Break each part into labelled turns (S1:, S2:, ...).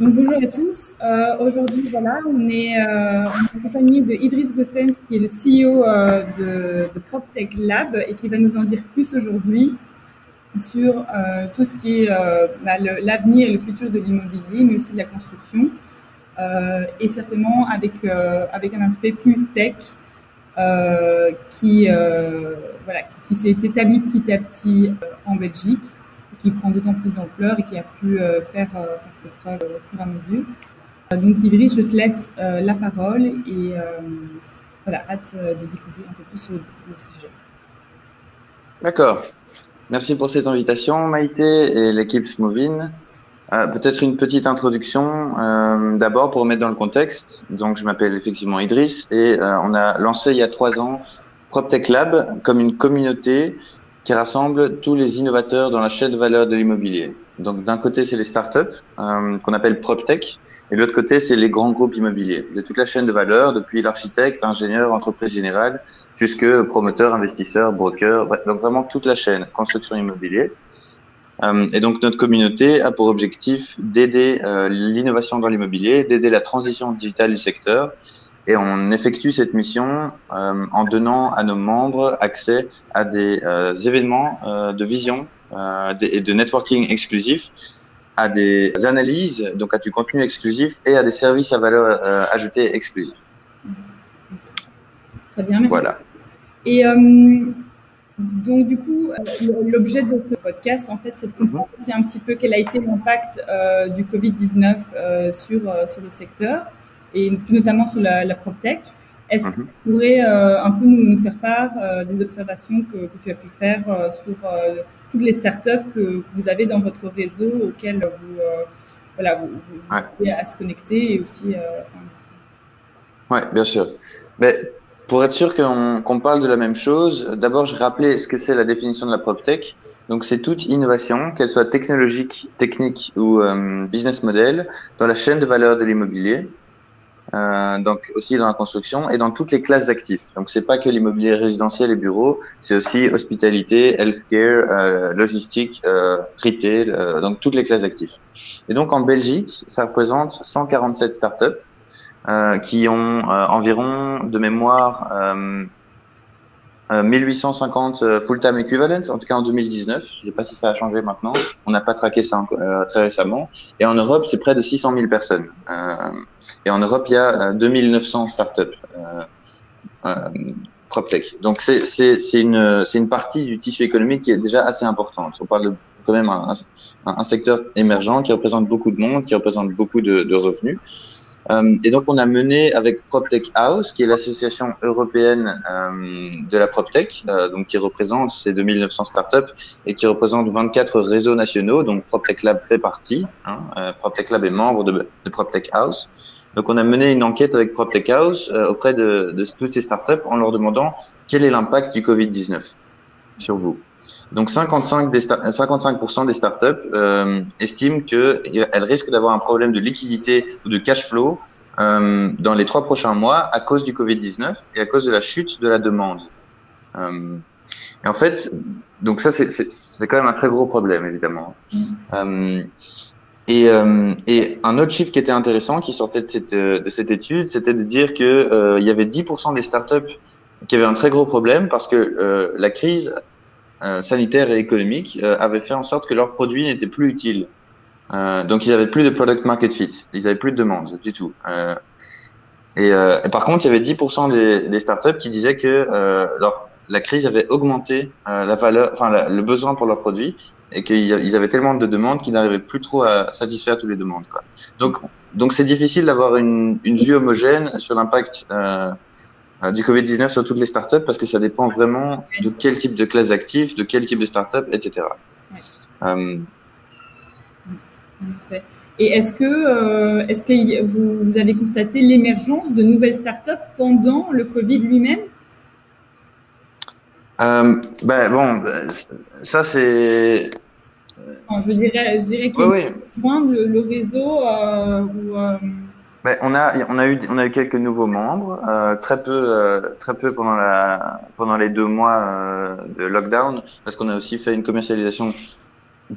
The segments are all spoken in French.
S1: Donc bonjour à tous. Euh, Aujourd'hui, voilà, on est, euh, en compagnie de Idriss Gossens, qui est le CEO euh, de, de PropTech Lab et qui va nous en dire plus aujourd'hui sur euh, tout ce qui est euh, bah, l'avenir et le futur de l'immobilier, mais aussi de la construction, euh, et certainement avec avec un aspect plus tech qui voilà qui s'est établi petit à petit en Belgique qui prend d'autant plus d'ampleur et qui a pu euh, faire, euh, faire, ses preuves au fur et à mesure. Euh, donc Idriss, je te laisse la parole et voilà, hâte de découvrir un peu plus le, sujet.
S2: D'accord. Merci pour cette invitation, Maïté et l'équipe Smovin. Euh, Peut-être une petite introduction d'abord pour remettre dans le contexte. Donc, je m'appelle effectivement Idriss et on a lancé il y a trois ans PropTech Lab comme une communauté qui rassemble tous les innovateurs dans la chaîne de valeur de l'immobilier. Donc d'un côté, c'est les startups euh, qu'on appelle PropTech, et de l'autre côté, c'est les grands groupes immobiliers de toute la chaîne de valeur, depuis l'architecte, ingénieur, entreprise générale, jusque promoteur, investisseur, broker, donc vraiment toute la chaîne, construction immobilier. Euh, et donc notre communauté a pour objectif d'aider euh, l'innovation dans l'immobilier, d'aider la transition digitale du secteur et on effectue cette mission euh, en donnant à nos membres accès à des euh, événements euh, de vision et de networking exclusifs, à des analyses, donc à du contenu exclusif et à des services à valeur ajoutée exclusifs.
S1: Très bien, merci.
S2: Voilà.
S1: Et donc du coup, l'objet de ce podcast, en fait, c'est de comprendre aussi un petit peu quel a été l'impact du Covid-19 euh, sur, sur le secteur et plus notamment sur la, la PropTech. Est-ce que tu pourrais euh, un peu nous, nous faire part euh, des observations que, que, tu as pu faire euh, sur toutes les startups que, que, vous avez dans votre réseau auxquelles vous, voilà, vous, vous, vous ouais. à se connecter et aussi à investir?
S2: Oui, bien sûr. Mais pour être sûr qu'on qu parle de la même chose, d'abord je rappelais ce que c'est la définition de la PropTech. Donc c'est toute innovation, qu'elle soit technologique, technique ou business model, dans la chaîne de valeur de l'immobilier euh, donc aussi dans la construction et dans toutes les classes d'actifs. Donc c'est pas que l'immobilier résidentiel et bureau, c'est aussi hospitalité, healthcare, euh, logistique, euh, retail, euh, donc toutes les classes d'actifs. Et donc en Belgique, ça représente 147 startups qui ont environ de mémoire 1850 euh, full-time equivalents, en tout cas en 2019. Je ne sais pas si ça a changé maintenant. On n'a pas traqué ça euh, très récemment. Et en Europe, c'est près de 600 000 personnes. Euh, et en Europe, il y a 2900 startups PropTech. Donc c'est une, une partie du tissu économique qui est déjà assez importante. On parle de quand même un, un, un secteur émergent qui représente beaucoup de monde, qui représente beaucoup de, de revenus. Euh, et donc, on a mené avec PropTech House, qui est l'association européenne euh, de la PropTech, euh, donc qui représente ces 2900 startups et qui représente 24 réseaux nationaux. Donc, PropTech Lab fait partie. Hein, PropTech Lab est membre de, de, PropTech House. Donc, on a mené une enquête avec PropTech House euh, auprès de, de toutes ces startups en leur demandant quel est l'impact du Covid-19 sur vous. Donc 55 des 55% des startups euh, estiment qu'elles risquent d'avoir un problème de liquidité ou de cash flow euh, dans les trois prochains mois à cause du Covid-19 et à cause de la chute de la demande. Euh, et en fait, donc ça c'est quand même un très gros problème évidemment. Mmh. Et, euh, et, un autre chiffre qui était intéressant, qui sortait de cette, de cette étude, c'était de dire que euh, il y avait 10% des startups qui avaient un très gros problème parce que euh, la crise euh, sanitaire et économique euh, avaient fait en sorte que leurs produits n'étaient plus utiles. Euh, donc ils avaient plus de product market fit, ils avaient plus de demande du tout. Et, par contre, il y avait 10% des, startups qui disaient que la crise avait augmenté la valeur, le besoin pour leurs produits et qu'ils avaient tellement de demandes qu'ils n'arrivaient plus trop à satisfaire toutes les demandes. Donc, c'est difficile d'avoir une, vue homogène sur l'impact du Covid-19 sur toutes les startups parce que ça dépend vraiment de quel type de classe d'actifs, de quel type de startup, etc. Ouais. Euh...
S1: Et est-ce que, euh, est-ce que vous, vous, avez constaté l'émergence de nouvelles startups pendant le Covid lui-même?
S2: Euh, ben bon, ça c'est.
S1: je dirais, je dirais qu'il oui, oui. le, le, réseau où,
S2: ben, on a on a eu on a eu quelques nouveaux membres, euh, très peu euh, très peu pendant la pendant les deux mois euh, de lockdown parce qu'on a aussi fait une commercialisation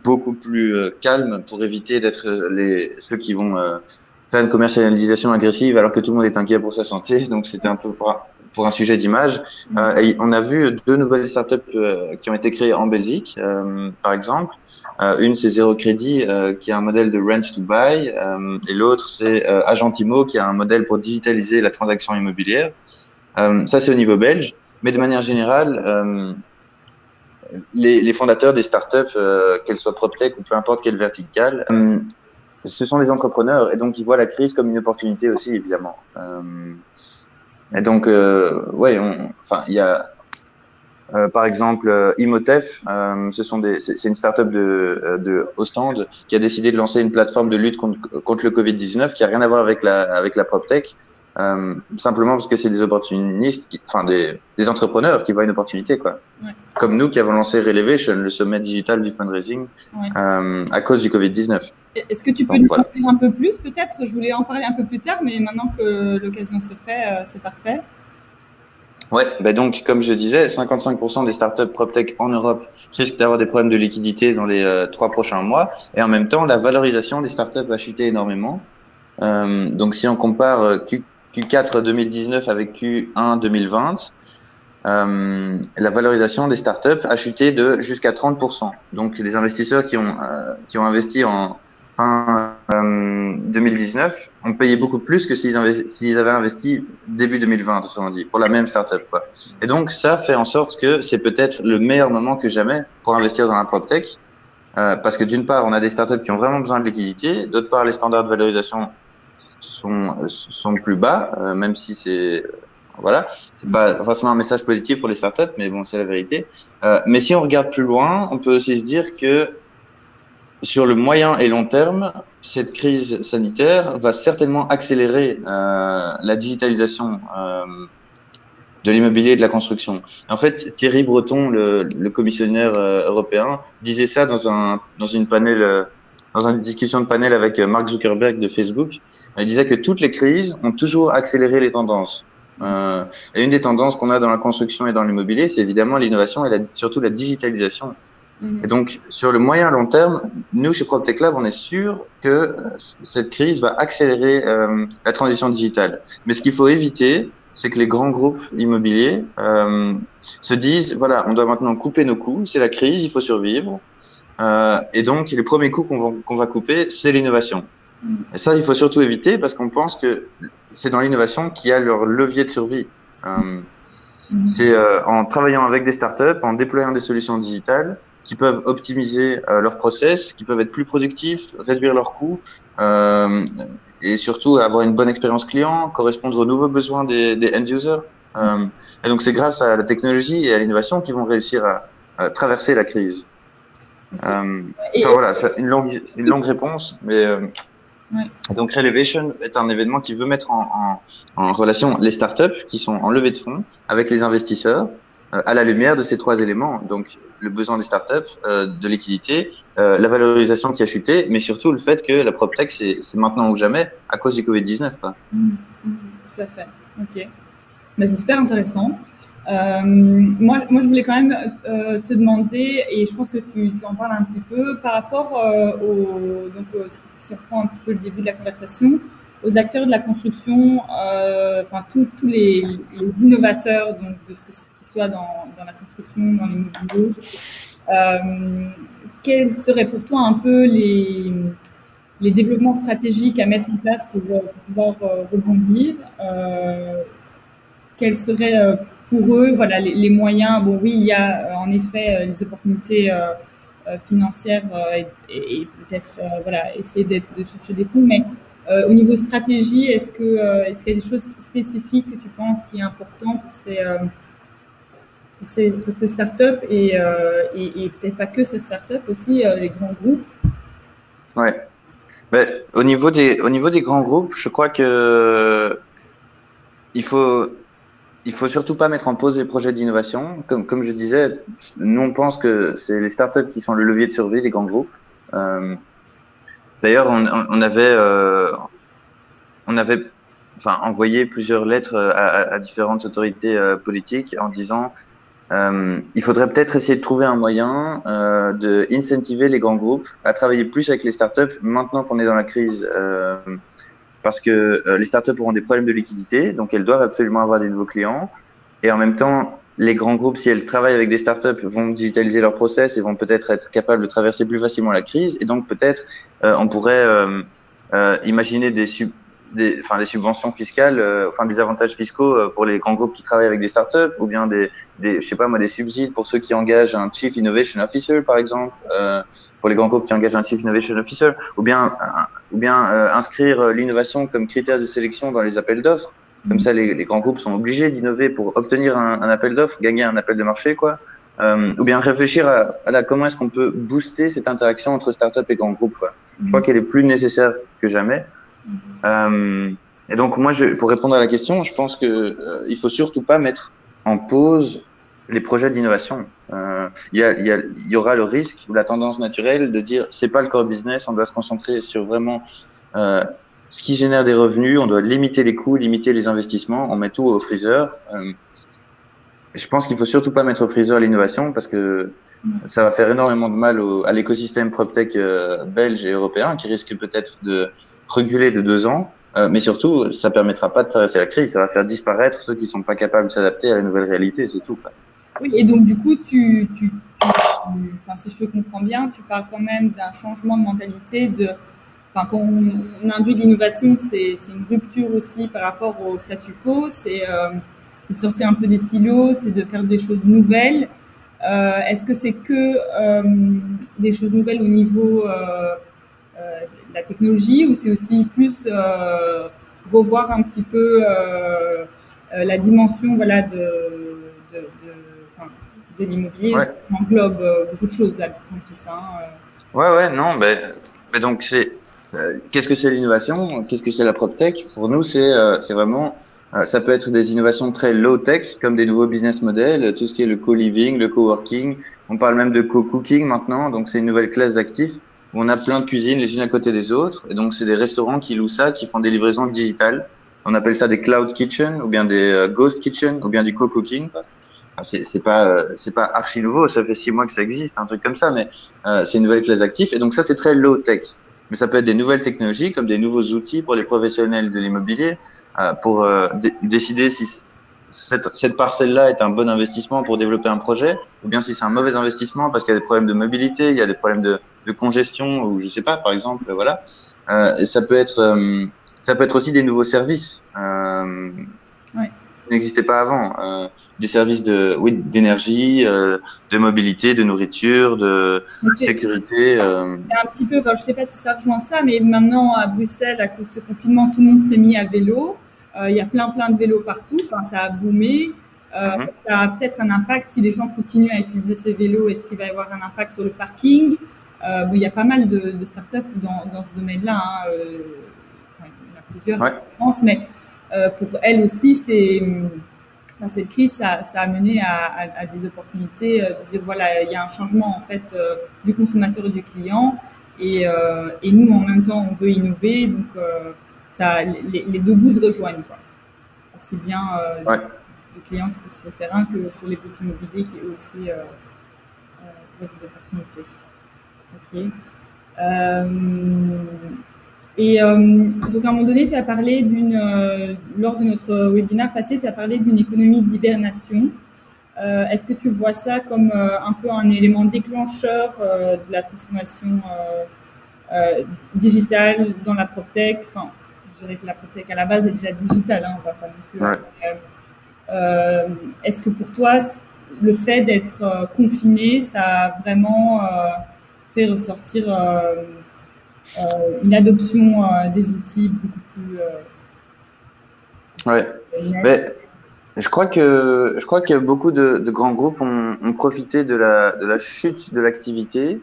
S2: beaucoup plus calme pour éviter d'être les ceux qui vont faire une commercialisation agressive alors que tout le monde est inquiet pour sa santé. Donc c'était un peu pour un sujet d'image. Euh, on a vu deux nouvelles startups euh, qui ont été créées en Belgique, euh, par exemple. une, c'est Zero Crédit, qui est un modèle de rent to buy, et l'autre, c'est Agentimo, qui est un modèle pour digitaliser la transaction immobilière. ça, c'est au niveau belge. Mais de manière générale, les, les, fondateurs des startups, qu'elles soient PropTech ou peu importe quelle verticale, ce sont des entrepreneurs et donc ils voient la crise comme une opportunité aussi, évidemment. Et donc, euh, ouais, enfin, il y a euh, par exemple, euh, Imotef, euh, ce sont des, c'est une startup de, euh, de Ostende qui a décidé de lancer une plateforme de lutte contre, contre le Covid-19 qui a rien à voir avec la, avec la PropTech. Euh, simplement parce que c'est des opportunistes, enfin des, des, entrepreneurs qui voient une opportunité, quoi. Ouais. Comme nous qui avons lancé Relevation, le sommet digital du fundraising, ouais. euh, à cause du Covid-19.
S1: Est-ce que tu peux Donc, nous voilà. en dire un peu plus, peut-être? Je voulais en parler un peu plus tard, mais maintenant que l'occasion se fait, euh, c'est parfait.
S2: Ouais, bah donc comme je disais, 55% des startups PropTech en Europe risquent d'avoir des problèmes de liquidité dans les euh, trois prochains mois, et en même temps, la valorisation des startups va chuter énormément. Euh, donc si on compare Q Q4 2019 avec Q1 2020, euh, la valorisation des startups a chuté de jusqu'à 30%. Donc les investisseurs qui ont, qui ont investi en fin euh, 2019 ont payé beaucoup plus que s'ils avaient investi début 2020, autrement dit, pour la même startup. Quoi. Et donc ça fait en sorte que c'est peut-être le meilleur moment que jamais pour investir dans la PropTech. Euh, parce que d'une part, on a des startups qui ont vraiment besoin de liquidité, d'autre part, les standards de valorisation sont, sont plus bas, euh, même si c'est voilà, c'est pas forcément un message positif pour les startups, mais bon, c'est la vérité. Euh, mais si on regarde plus loin, on peut aussi se dire que sur le moyen et long terme, cette crise sanitaire va certainement accélérer euh, la digitalisation euh, de l'immobilier et de la construction. En fait, Thierry Breton, le, le commissionnaire euh, européen, disait ça dans un dans une panel euh, dans une discussion de panel avec Mark Zuckerberg de Facebook. Il disait que toutes les crises ont toujours accéléré les tendances. Euh, et une des tendances qu'on a dans la construction et dans l'immobilier, c'est évidemment l'innovation et surtout la digitalisation. Mmh. Et donc, sur le moyen long terme, nous, chez PropTech Lab, on est sûr que cette crise va accélérer euh, la transition digitale. Mais ce qu'il faut éviter, c'est que les grands groupes immobiliers euh, se disent, voilà, on doit maintenant couper nos coûts, c'est la crise, il faut survivre. Euh, et donc, les premiers coûts qu'on va, qu'on va couper, c'est l'innovation. Mm. Et ça, il faut surtout éviter parce qu'on pense que c'est dans l'innovation qu'il y a leur levier de survie. Euh, mm. C'est euh, en travaillant avec des startups, en déployant des solutions digitales qui peuvent optimiser euh, leurs process, qui peuvent être plus productifs, réduire leurs coûts euh, et surtout avoir une bonne expérience client, correspondre aux nouveaux besoins des, des end users. Euh, et donc, c'est grâce à la technologie et à l'innovation qu'ils vont réussir à, à, traverser la crise. Enfin, voilà, c'est une longue, une longue réponse, mais. Donc Relevation est un événement qui veut mettre en, en, en, relation les startups qui sont en levée de fonds avec les investisseurs à la lumière de ces trois éléments. Donc le besoin des startups, euh, de liquidité, euh, la valorisation qui a chuté, mais surtout le fait que la PropTech c'est maintenant ou jamais à cause du Covid-19.
S1: Mmh, mmh, tout à fait. Ok. C'est super intéressant. Euh, moi, moi, je voulais quand même te demander, et je pense que tu, tu, en parles un petit peu, par rapport au, donc, si on reprend un petit peu le début de la conversation, aux acteurs de la construction, euh, enfin tous les, les, innovateurs donc de ce qui soit dans, dans la construction, dans l'immobilier. Euh, quels seraient pour toi un peu les, les développements stratégiques à mettre en place pour, pour pouvoir rebondir euh, Quels seraient pour eux, voilà, les, les, moyens? Bon, oui, il y a euh, en effet euh, les opportunités euh, financières et, et, peut-être voilà essayer de chercher des fonds, mais au niveau stratégie, est-ce que est-ce qu'il y a des choses spécifiques que tu penses qui est important pour ces pour ces, pour ces startups et, et, peut-être pas que ces startups aussi les grands groupes?
S2: Ouais. Mais au niveau des au niveau des grands groupes, je crois que il faut il faut surtout pas mettre en pause les projets d'innovation. Comme, comme je disais, nous on pense que c'est les startups qui sont le levier de survie des grands groupes. Euh, D'ailleurs, on, avait, euh, envoyé plusieurs lettres à, à différentes autorités euh, politiques en disant euh, il faudrait peut-être essayer de trouver un moyen euh, de incentiver les grands groupes à travailler plus avec les startups maintenant qu'on est dans la crise, euh, parce que euh, les startups auront des problèmes de liquidité, donc elles doivent absolument avoir des nouveaux clients, et en même temps, les grands groupes, si elles travaillent avec des startups, vont digitaliser leurs process et vont peut-être être capables de traverser plus facilement la crise, et donc peut-être on pourrait imaginer des sub des, des subventions fiscales, euh, enfin des avantages fiscaux euh, pour les grands groupes qui travaillent avec des startups, ou bien des, je sais pas moi, des subsides pour ceux qui engagent un Chief Innovation Officer, par exemple, euh, pour les grands groupes qui engagent un Chief Innovation Officer, ou bien inscrire l'innovation comme critère de sélection dans les appels d'offres. Comme ça, les, les, grands groupes sont obligés d'innover pour obtenir un, un appel d'offres, gagner un appel de marché, quoi. ou bien réfléchir à, à la, comment est-ce qu'on peut booster cette interaction entre startups et grands groupes. Quoi. Je crois qu'elle est plus nécessaire que jamais. Euh, et donc moi, je, pour répondre à la question, je pense que euh, il faut surtout pas mettre en pause les projets d'innovation. Euh, il y, a, y, a, y, aura le risque ou la tendance naturelle de dire c'est pas le core business, on doit se concentrer sur vraiment euh, ce qui génère des revenus, on doit limiter les coûts, limiter les investissements, on met tout au freezer. Euh, je pense qu'il faut surtout pas mettre au freezer l'innovation parce que ça va faire énormément de mal au, à l'écosystème PropTech euh, belge et européen qui risque peut-être de reculer de deux ans, euh, mais surtout, ça permettra pas de traverser la crise, ça va faire disparaître ceux qui sont pas capables de s'adapter à la nouvelle réalité, c'est tout.
S1: Oui, et donc du coup, tu, tu, tu, si je te comprends bien, tu parles quand même d'un changement de mentalité, de, enfin, quand on, on induit l'innovation, c'est une rupture aussi par rapport au statu quo, c'est euh, de sortir un peu des silos, c'est de faire des choses nouvelles. Euh, Est-ce que c'est que euh, des choses nouvelles au niveau euh, euh, la technologie ou c'est aussi plus revoir un petit peu la dimension voilà, de, de, de, de l'immobilier?
S2: Ouais.
S1: englobe beaucoup de choses là quand je dis ça. hein,
S2: Ouais, ouais, non, mais, mais donc c'est qu'est-ce que c'est l'innovation? Qu'est-ce que c'est la PropTech? Pour nous, c'est euh, vraiment euh, ça peut être des innovations très low-tech, comme des nouveaux business models, tout ce qui est le co-living, le co-working. On parle même de co-cooking maintenant, donc c'est une nouvelle classe d'actifs où on a plein de cuisines les unes à côté des autres. Et donc, c'est des restaurants qui louent ça, qui font des livraisons digitales. On appelle ça des cloud kitchen, ou bien des euh, ghost kitchen, ou bien du co-cooking. C'est pas euh, c'est pas archi nouveau, ça fait six mois que ça existe, un truc comme ça, mais euh, c'est une nouvelle classe d'actifs. Et donc ça, c'est très low tech. Mais ça peut être des nouvelles technologies, comme des nouveaux outils pour les professionnels de l'immobilier, euh, pour euh, dé- décider si cette, cette parcelle-là est un bon investissement pour développer un projet, ou bien si c'est un mauvais investissement parce qu'il y a des problèmes de mobilité, il y a des problèmes de, de congestion, ou je sais pas, par exemple, voilà. Euh, ça peut être, euh, ça peut être aussi des nouveaux services. Euh,
S1: Ouais.
S2: Qui n'existaient pas avant, euh, des services de, oui, d'énergie, euh, de mobilité, de nourriture, de sécurité. Euh,
S1: un petit peu, enfin, je sais pas si ça rejoint ça, mais maintenant à Bruxelles, à cause de ce confinement, tout le monde s'est mis à vélo. Euh, Il y a plein plein de vélos partout. Enfin, ça a boomé. Euh,
S2: Mhm.
S1: Ça a peut-être un impact si les gens continuent à utiliser ces vélos. Est-ce qu'il va y avoir un impact sur le parking? Euh, bon, Il y a pas mal de, de startups dans, dans ce domaine-là. Hein. Euh, enfin, il y en a plusieurs
S2: Ouais.
S1: en France, mais pour elles aussi, c'est dans cette crise, ça, ça a mené à, à, à des opportunités euh, de dire voilà, il y a un changement en fait euh, du consommateur et du client, et, euh, et nous en même temps on veut innover, donc euh, ça, les, les deux bouts se rejoignent quoi. Aussi bien euh,
S2: Ouais.
S1: les clients qui sont sur le terrain que sur les groupes immobiliers qui eux aussi euh, euh, voient des opportunités. Ok. Et euh, donc à un moment donné, tu as parlé d'une, euh, lors de notre webinaire passé, tu as parlé d'une économie d'hibernation. Euh, Est-ce que tu vois ça comme euh, un peu un élément déclencheur euh, de la transformation digitale dans la PropTech? Enfin, je dirais que la PropTech à la base est déjà digitale, hein, on va pas non plus.
S2: Ouais.
S1: Est-ce que pour toi, le fait d'être confiné, ça a vraiment fait ressortir une adoption euh, des outils beaucoup plus euh,
S2: ouais. Mais je crois que je crois que beaucoup de, de grands groupes ont, ont profité de la de la chute de l'activité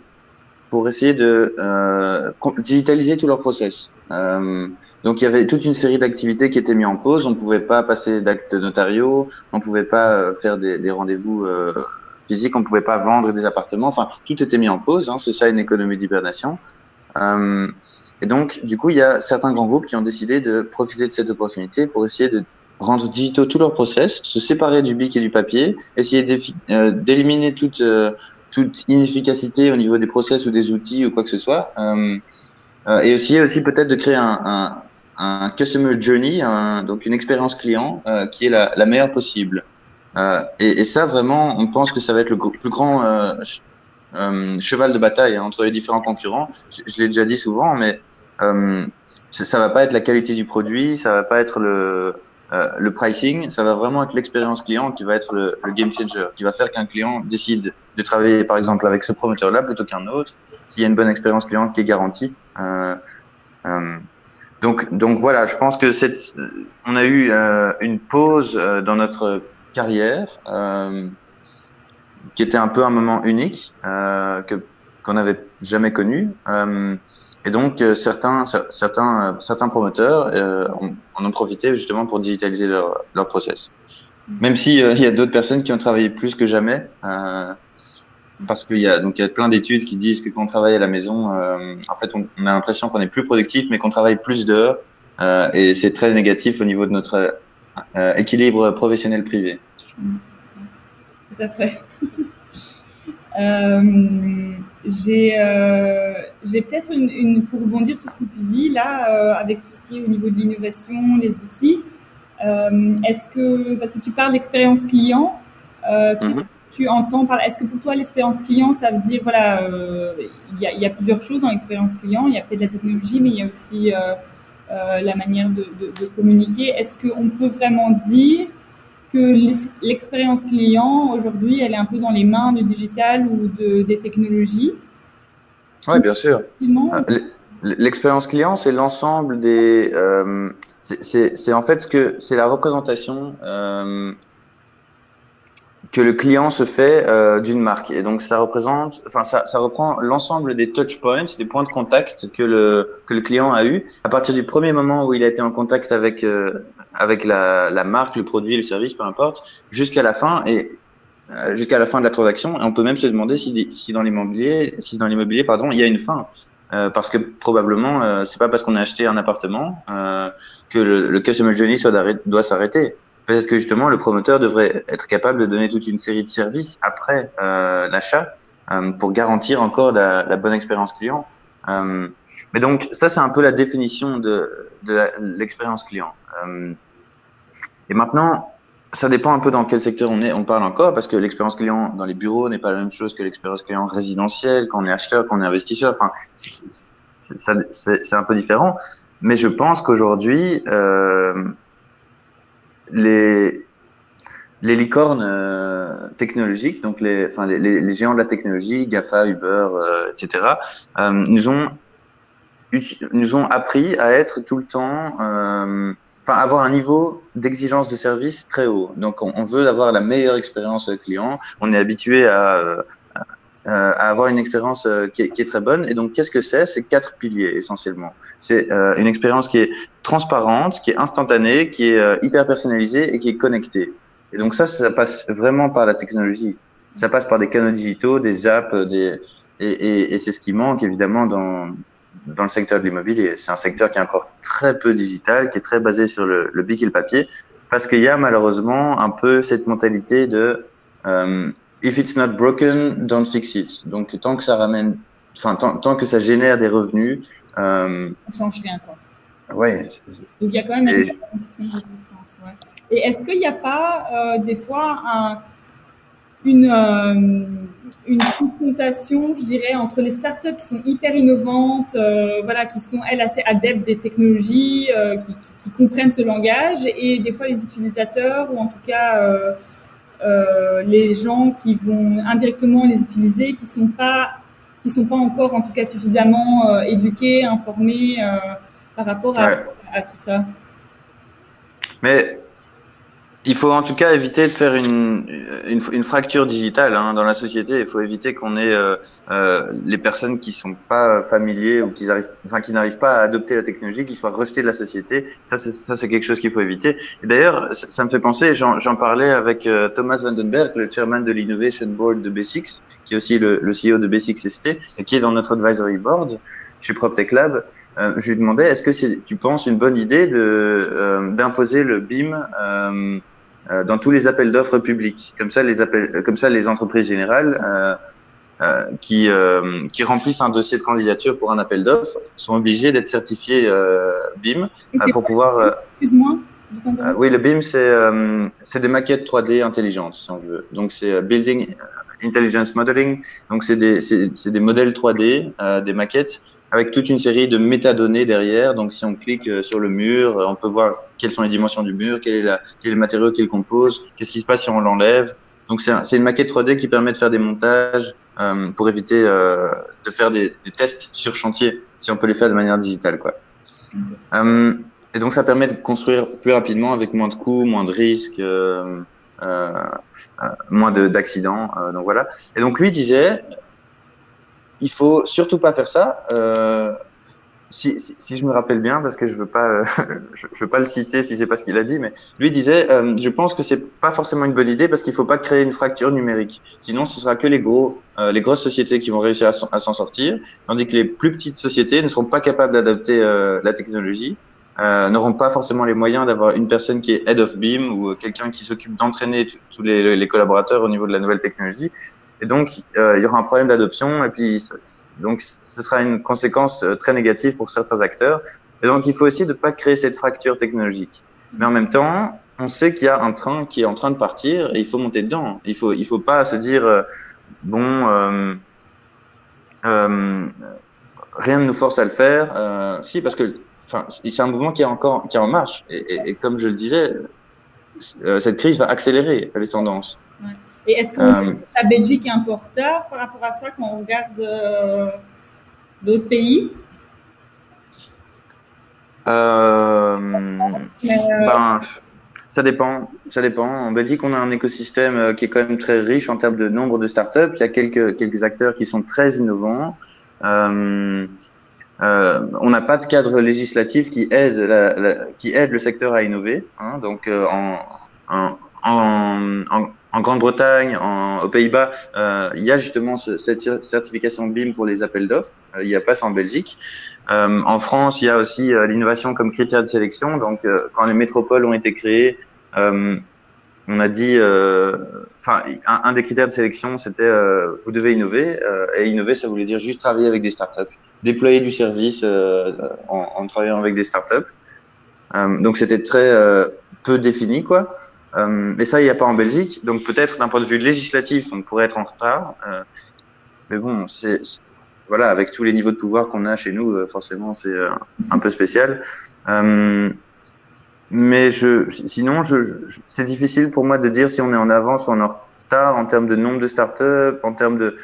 S2: pour essayer de euh, digitaliser tout leur process. Euh, donc il y avait toute une série d'activités qui étaient mises en pause. On ne pouvait pas passer d'actes notariaux, on ne pouvait pas euh, faire des, des rendez-vous euh, physiques, on ne pouvait pas vendre des appartements. Enfin, tout était mis en pause. Hein, c'est ça une économie d'hibernation. Euh, et donc, du coup, il y a certains grands groupes qui ont décidé de profiter de cette opportunité pour essayer de rendre digitaux tous leurs process, se séparer du bic et du papier, essayer d'éliminer toute toute inefficacité au niveau des process ou des outils ou quoi que ce soit. Euh, euh, et aussi, aussi peut-être de créer un, customer journey, donc une expérience client euh, qui est la, meilleure possible. Euh, et, ça, vraiment, on pense que ça va être le plus grand euh, cheval de bataille hein, entre les différents concurrents. Je, l'ai déjà dit souvent, mais ça va pas être la qualité du produit, ça va pas être le euh, le pricing, ça va vraiment être l'expérience client qui va être le, game changer, qui va faire qu'un client décide de travailler par exemple avec ce promoteur-là plutôt qu'un autre, s'il y a une bonne expérience client qui est garantie. Euh, euh, donc, donc voilà, je pense que cette, on a eu une pause dans notre carrière qui était un peu un moment unique que qu'on n'avait jamais connu. Et donc, euh, certains, certains, euh, certains promoteurs euh, en ont profité justement pour digitaliser leur, leur process. Même si il y a d'autres personnes qui ont travaillé plus que jamais, parce qu'il y a donc il y a plein d'études qui disent que quand on travaille à la maison, en fait, on, on a l'impression qu'on est plus productif, mais qu'on travaille plus d'heures, et c'est très négatif au niveau de notre équilibre professionnel privé.
S1: Tout à fait. Euh, j'ai euh, j'ai peut-être une, une, pour rebondir sur ce que tu dis là, euh, avec tout ce qui est au niveau de l'innovation, les outils. Est-ce que parce que tu parles d'expérience client, mhm. tu entends par est-ce que pour toi l'expérience client ça veut dire voilà il y a, y, a, plusieurs choses dans l'expérience client, il y a peut-être la technologie mais il y a aussi la manière de, de, de communiquer. Est-ce qu'on peut vraiment dire que l'expérience client aujourd'hui, elle est un peu dans les mains du digital ou de, des technologies?
S2: Oui, bien sûr. Euh, l'expérience client, c'est l'ensemble des. Euh, c'est en fait ce que c'est la représentation euh, que le client se fait euh, d'une marque. Et donc ça représente, enfin ça, ça reprend l'ensemble des touch points, des points de contact que le que le client a eu à partir du premier moment où il a été en contact avec avec la, la marque, le produit, le service, peu importe, jusqu'à la fin et euh, jusqu'à la fin de la transaction. Et on peut même se demander si, si dans l'immobilier, si dans l'immobilier, pardon, il y a une fin. Euh, parce que probablement, c'est pas parce qu'on a acheté un appartement que le, le customer journey doit s'arrêter. Peut-être que justement le promoteur devrait être capable de donner toute une série de services après euh, l'achat euh, pour garantir encore la, la bonne expérience client. Euh, mais donc ça c'est un peu la définition de, de l'expérience client. Euh, et maintenant, ça dépend un peu dans quel secteur on est, on parle encore, parce que l'expérience client dans les bureaux n'est pas la même chose que l'expérience client résidentielle, quand on est acheteur, quand on est investisseur. Enfin, c'est un peu différent. Mais je pense qu'aujourd'hui, euh, les, les licornes euh, technologiques, donc les, géants de la technologie, GAFA, Uber, euh, etc., euh, nous ont appris à être tout le temps, enfin avoir un niveau d'exigence de service très haut. Donc on, veut avoir la meilleure expérience client. On est habitué à, avoir une expérience qui, est, très bonne. Et donc, qu'est-ce que c'est? C'est quatre piliers essentiellement. C'est une expérience qui est transparente, qui est instantanée, qui est hyper personnalisée et qui est connectée. Et donc ça, ça passe vraiment par la technologie. Ça passe par des canaux digitaux, des apps, des et, et, et c'est ce qui manque évidemment dans dans le secteur de l'immobilier. C'est un secteur qui est encore très peu digital, qui est très basé sur le, le bic et le papier, parce qu'il y a malheureusement un peu cette mentalité de euh, if it's not broken, don't fix it. Donc tant que ça ramène, enfin tant, tant que ça génère des revenus,
S1: euh, on change rien quoi.
S2: Ouais.
S1: Donc il y a quand même une, certaine reconnaissance. Ouais. Et est-ce qu'il n'y a pas euh, des fois un, une euh, une confrontation, je dirais, entre les startups qui sont hyper innovantes, euh, voilà, qui sont elles assez adeptes des technologies, euh, qui, qui, qui, comprennent ce langage, et des fois les utilisateurs ou en tout cas euh, euh, les gens qui vont indirectement les utiliser, qui sont pas qui sont pas encore en tout cas suffisamment euh, éduqués, informés euh, par rapport à, ouais. à, tout ça.
S2: Mais il faut en tout cas éviter de faire une, une, une fracture digitale hein, dans la société. Il faut éviter qu'on ait euh, euh, les personnes qui sont pas familiers ou qui arrivent, enfin qui n'arrivent pas à adopter la technologie, qui soient rejetées de la société. Ça, c'est ça, c'est quelque chose qu'il faut éviter. Et d'ailleurs, ça, ça, me fait penser. J'en parlais avec euh, Thomas Vandenberg, le chairman de l'Innovation Board de B6, qui est aussi le, le CEO de B6ST et qui est dans notre advisory board chez PropTech Lab, euh, je lui demandais est-ce que c'est, tu penses, une bonne idée de euh, d'imposer le BIM euh, euh, dans tous les appels d'offres publics? Comme ça, les appels, comme ça, les entreprises générales qui qui remplissent un dossier de candidature pour un appel d'offres sont obligées d'être certifiées BIM pour pouvoir.
S1: Excuse-moi.
S2: oui, le BIM, c'est c'est des maquettes 3D intelligentes, si on veut. Donc, c'est Building Intelligence Modeling. Donc, c'est des, des modèles 3D, euh, des maquettes, avec toute une série de métadonnées derrière. Donc, si on clique euh, sur le mur, euh, on peut voir quelles sont les dimensions du mur, quel est, la, quel est le matériau qu'il compose, qu'est-ce qui se passe si on l'enlève. Donc, c'est une maquette 3D qui permet de faire des montages euh, pour éviter de faire des, tests sur chantier, si on peut les faire de manière digitale. Quoi. Et donc, ça permet de construire plus rapidement avec moins de coûts, moins de risques. Euh, euh, moins d'accidents. Donc voilà. Et donc lui disait, il faut surtout pas faire ça. Si, si, je me rappelle bien, parce que je veux pas, je, je, veux pas le citer si c'est pas ce qu'il a dit, mais lui disait, euh, je pense que c'est pas forcément une bonne idée parce qu'il faut pas créer une fracture numérique. Sinon, ce sera que les gros, euh, les grosses sociétés qui vont réussir à s'en sortir, tandis que les plus petites sociétés ne seront pas capables d'adapter euh, la technologie euh, n'auront pas forcément les moyens d'avoir une personne qui est head of beam ou quelqu'un qui s'occupe d'entraîner tous les, collaborateurs au niveau de la nouvelle technologie. Et donc, euh, il y aura un problème d'adoption et puis donc ce sera une conséquence euh, très négative pour certains acteurs. Et donc, il faut aussi ne pas créer cette fracture technologique. Mais en même temps, on sait qu'il y a un train qui est en train de partir et il faut monter dedans. Il faut, il faut pas se dire euh, bon, rien ne nous force à le faire. si, parce que enfin, c'est un mouvement qui est encore qui est en marche. Et, et, comme je le disais, cette crise va accélérer les tendances.
S1: Et est-ce que euh, la Belgique est un peu en retard par rapport à ça quand on regarde euh, d'autres pays?
S2: Euh, ben, ça dépend, ça dépend. En Belgique, on a un écosystème qui est quand même très riche en termes de nombre de startups. Il y a quelques quelques acteurs qui sont très innovants. On n'a pas de cadre législatif qui aide, la, la, qui aide le secteur à innover. Hein, donc en, en, en, en Grande-Bretagne, aux Pays-Bas, euh, il y a justement ce, cette certification BIM pour les appels d'offres. Euh, il n'y a pas ça en Belgique. Euh, en France, il y a aussi l'innovation comme critère de sélection. Donc, quand les métropoles ont été créées, on a dit, enfin, un, un, des critères de sélection, c'était vous devez innover. et innover, ça voulait dire juste travailler avec des startups, déployer du service en, en, travaillant avec des startups. donc, c'était très peu défini, quoi. Euh, et ça, il n'y a pas en Belgique. Donc peut-être d'un point de vue législatif, on pourrait être en retard. Euh, mais bon, c'est voilà, avec tous les niveaux de pouvoir qu'on a chez nous, euh, forcément, c'est euh, un peu spécial. Mais je, sinon, je, c'est difficile pour moi de dire si on est en avance ou en retard en termes de nombre de startups, en termes de.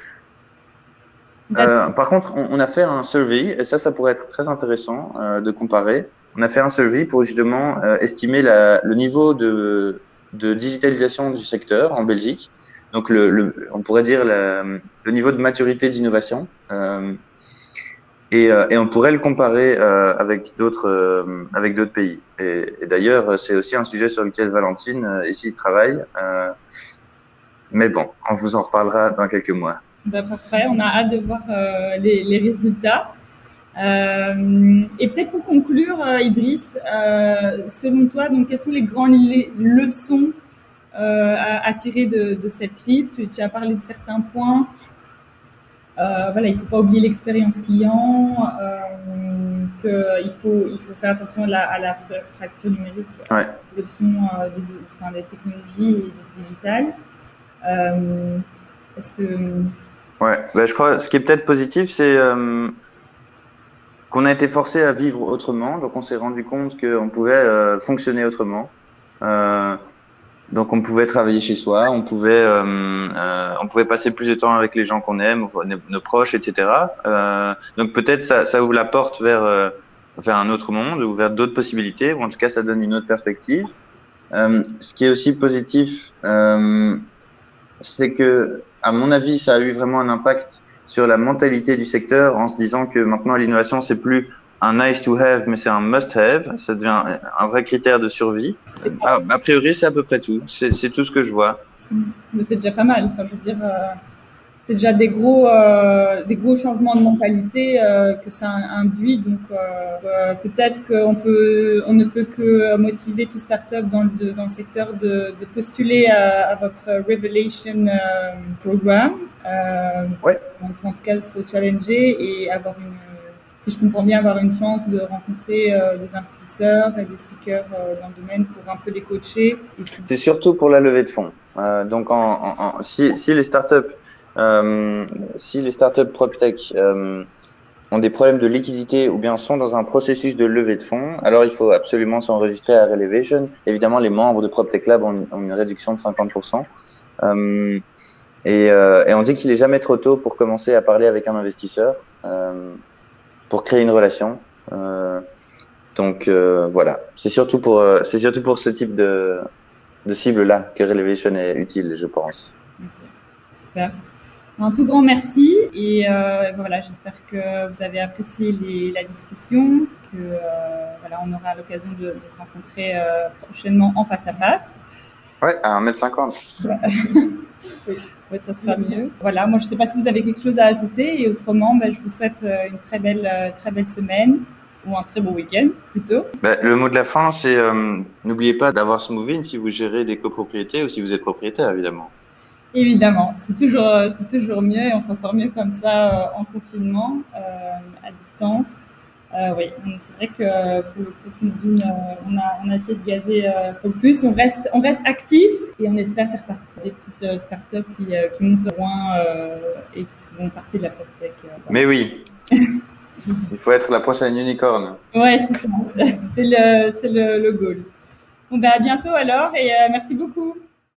S2: Par contre, on, a fait un survey et ça, ça pourrait être très intéressant de comparer. On a fait un survey pour justement estimer le niveau de de digitalisation du secteur en Belgique. Donc, le, on pourrait dire le niveau de maturité d'innovation. Euh, et, euh, et, on pourrait le comparer euh, avec d'autres avec d'autres pays. Et, d'ailleurs, c'est aussi un sujet sur lequel Valentine ici travaille. mais bon, on vous en reparlera dans quelques mois.
S1: Bah, parfait, on a hâte de voir les, résultats. Euh, et peut-être pour conclure, euh, Idriss, euh, selon toi, donc quelles sont les grandes leçons à, à, tirer de, de cette crise? Tu, tu, as parlé de certains points. voilà, il faut pas oublier l'expérience client, qu'il faut il faut faire attention à la, à la fracture numérique,
S2: ouais.
S1: l'adoption des, enfin, des technologies et digitales. Est-ce que
S2: Ouais, ben, je crois ce qui est peut-être positif, c'est qu'on a été forcé à vivre autrement. Donc, on s'est rendu compte qu'on pouvait euh, fonctionner autrement. Euh, donc, on pouvait travailler chez soi, on pouvait, euh, euh on pouvait passer plus de temps avec les gens qu'on aime, nos proches, etc. Euh, donc, peut-être ça, ça ouvre la porte vers euh, vers un autre monde ou vers d'autres possibilités, ou en tout cas, ça donne une autre perspective. ce qui est aussi positif, c'est que, à mon avis, ça a eu vraiment un impact sur la mentalité du secteur en se disant que maintenant l'innovation c'est plus un nice to have mais c'est un must have, ça devient un vrai critère de survie. Ah, a priori c'est à peu près tout, c'est tout ce que je vois.
S1: Mais c'est déjà pas mal, enfin je veux dire. Euh... c'est déjà des gros, euh, des gros changements de mentalité euh, que ça induit. Donc euh, peut-être qu'on peut, on ne peut que motiver tout startup dans le, dans le secteur de, de postuler à, à, votre Revelation Programme.
S2: ouais.
S1: Donc en tout cas se challenger et avoir une si je comprends bien, avoir une chance de rencontrer euh, des investisseurs et des speakers euh, dans le domaine pour un peu les coacher.
S2: C'est surtout pour la levée de fonds. Euh, donc, en, en, si, si, les startups, euh, si les startups PropTech euh, ont des problèmes de liquidité ou bien sont dans un processus de levée de fonds, alors il faut absolument s'enregistrer à Relevation. Évidemment, les membres de PropTech Lab ont, une réduction de 50%. Et, et, on dit qu'il est jamais trop tôt pour commencer à parler avec un investisseur. Euh, pour créer une relation. Euh, donc euh, voilà, c'est surtout pour euh, surtout pour ce type de, de cible là que Relevation est utile, je pense.
S1: Super. Un tout grand merci et euh, voilà, j'espère que vous avez apprécié les, la discussion, que euh, voilà, on aura l'occasion de, de, se rencontrer euh, prochainement en face à face.
S2: Ouais, à 1m50.
S1: Oui, ça sera mieux. Voilà, moi je ne sais pas si vous avez quelque chose à ajouter et autrement, ben, je vous souhaite une très belle, très belle semaine ou un très beau week-end plutôt.
S2: Ben, le mot de la fin, c'est euh, n'oubliez pas d'avoir Smoovin si vous gérez des copropriétés ou si vous êtes propriétaire, évidemment.
S1: Évidemment, c'est toujours, c'est toujours mieux et on s'en sort mieux comme ça en confinement, euh, à distance. Euh, oui, c'est vrai que pour le coup, euh, on, a, on a essayé de gazer euh, peu plus. On reste, on reste actif et on espère faire partie des petites euh, startups qui, euh, qui montent loin euh, et qui font partie de la PropTech.
S2: Mais oui, il faut être la prochaine unicorn.
S1: Ouais, c'est ça. C'est le, c'est le, le goal. Bon, ben à bientôt alors et merci beaucoup.